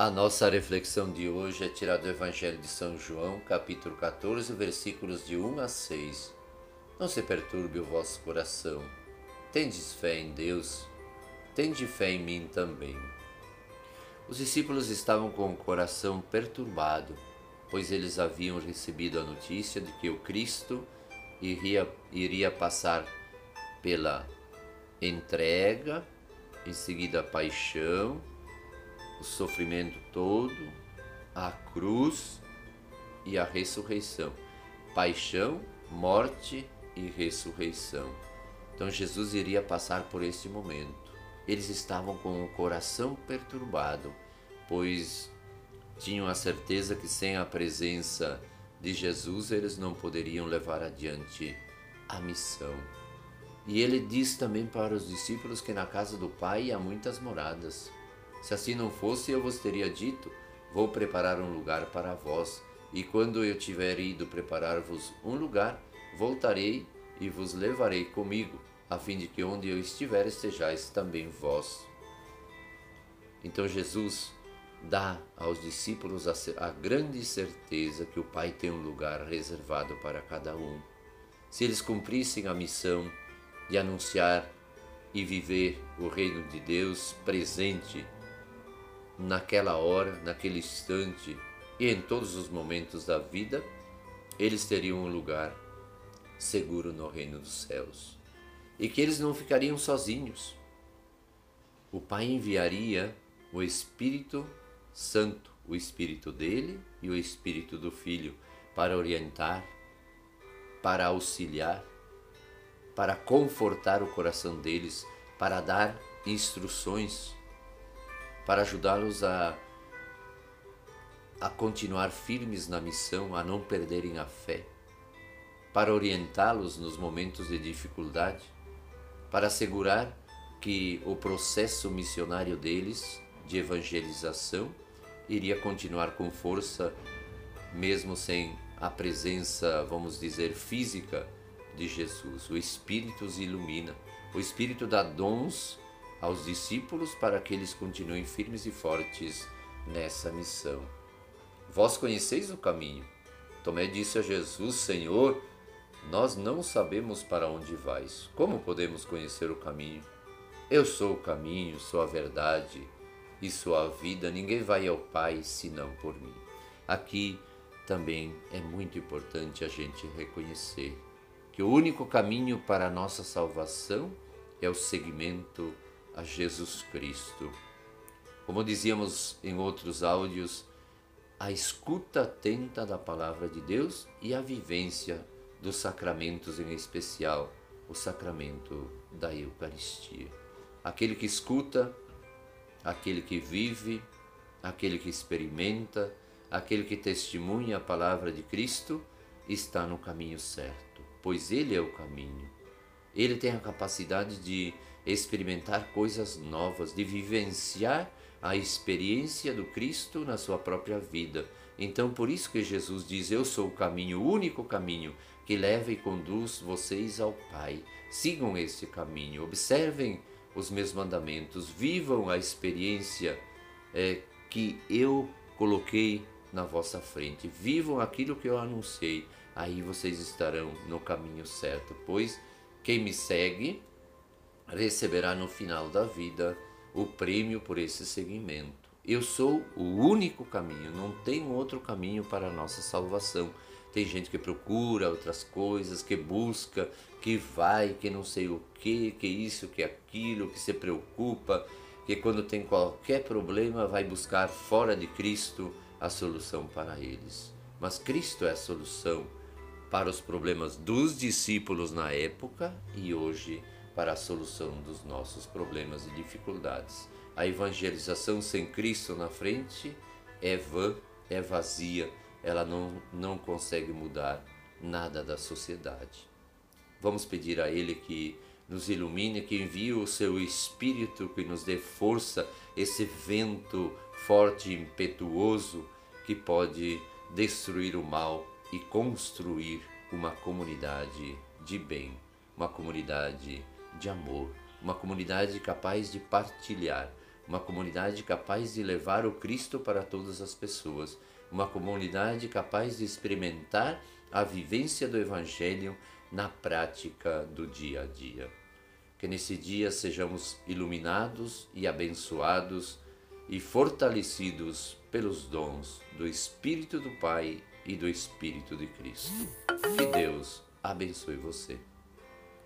A nossa reflexão de hoje é tirada do Evangelho de São João, capítulo 14, versículos de 1 a 6. Não se perturbe o vosso coração. Tendes fé em Deus, tende fé em mim também. Os discípulos estavam com o coração perturbado, pois eles haviam recebido a notícia de que o Cristo iria, iria passar pela entrega, em seguida a paixão, o sofrimento todo, a cruz e a ressurreição. Paixão, morte e ressurreição. Então Jesus iria passar por este momento. Eles estavam com o coração perturbado, pois tinham a certeza que sem a presença de Jesus eles não poderiam levar adiante a missão. E ele diz também para os discípulos que na casa do Pai há muitas moradas. Se assim não fosse, eu vos teria dito: Vou preparar um lugar para vós, e quando eu tiver ido preparar-vos um lugar, voltarei e vos levarei comigo, a fim de que onde eu estiver estejais também vós. Então Jesus dá aos discípulos a, a grande certeza que o Pai tem um lugar reservado para cada um. Se eles cumprissem a missão de anunciar e viver o reino de Deus presente naquela hora, naquele instante e em todos os momentos da vida, eles teriam um lugar seguro no reino dos céus. E que eles não ficariam sozinhos. O Pai enviaria o Espírito Santo, o Espírito dele e o Espírito do Filho, para orientar, para auxiliar, para confortar o coração deles, para dar instruções para ajudá-los a, a continuar firmes na missão, a não perderem a fé, para orientá-los nos momentos de dificuldade, para assegurar que o processo missionário deles de evangelização iria continuar com força, mesmo sem a presença, vamos dizer, física de Jesus. O Espírito os ilumina, o Espírito dá dons aos discípulos para que eles continuem firmes e fortes nessa missão. Vós conheceis o caminho. Tomé disse a Jesus: Senhor, nós não sabemos para onde vais. Como podemos conhecer o caminho? Eu sou o caminho, sou a verdade e sou a vida. Ninguém vai ao Pai senão por mim. Aqui também é muito importante a gente reconhecer que o único caminho para a nossa salvação é o seguimento a Jesus Cristo. Como dizíamos em outros áudios, a escuta atenta da palavra de Deus e a vivência dos sacramentos, em especial o sacramento da Eucaristia. Aquele que escuta, aquele que vive, aquele que experimenta, aquele que testemunha a palavra de Cristo, está no caminho certo, pois Ele é o caminho. Ele tem a capacidade de experimentar coisas novas, de vivenciar a experiência do Cristo na sua própria vida. Então, por isso que Jesus diz: Eu sou o caminho, o único caminho que leva e conduz vocês ao Pai. Sigam este caminho, observem os meus mandamentos, vivam a experiência é, que eu coloquei na vossa frente, vivam aquilo que eu anunciei. Aí vocês estarão no caminho certo, pois quem me segue receberá no final da vida o prêmio por esse seguimento. Eu sou o único caminho, não tem outro caminho para a nossa salvação. Tem gente que procura outras coisas, que busca, que vai, que não sei o que, que isso, que aquilo, que se preocupa, que quando tem qualquer problema vai buscar fora de Cristo a solução para eles. Mas Cristo é a solução para os problemas dos discípulos na época e hoje para a solução dos nossos problemas e dificuldades. A evangelização sem Cristo na frente é vã, é vazia, ela não, não consegue mudar nada da sociedade. Vamos pedir a Ele que nos ilumine, que envie o seu Espírito, que nos dê força, esse vento forte e impetuoso que pode destruir o mal e construir uma comunidade de bem, uma comunidade de amor, uma comunidade capaz de partilhar, uma comunidade capaz de levar o Cristo para todas as pessoas, uma comunidade capaz de experimentar a vivência do Evangelho na prática do dia a dia. Que nesse dia sejamos iluminados e abençoados e fortalecidos pelos dons do Espírito do Pai e do Espírito de Cristo. Que Deus abençoe você.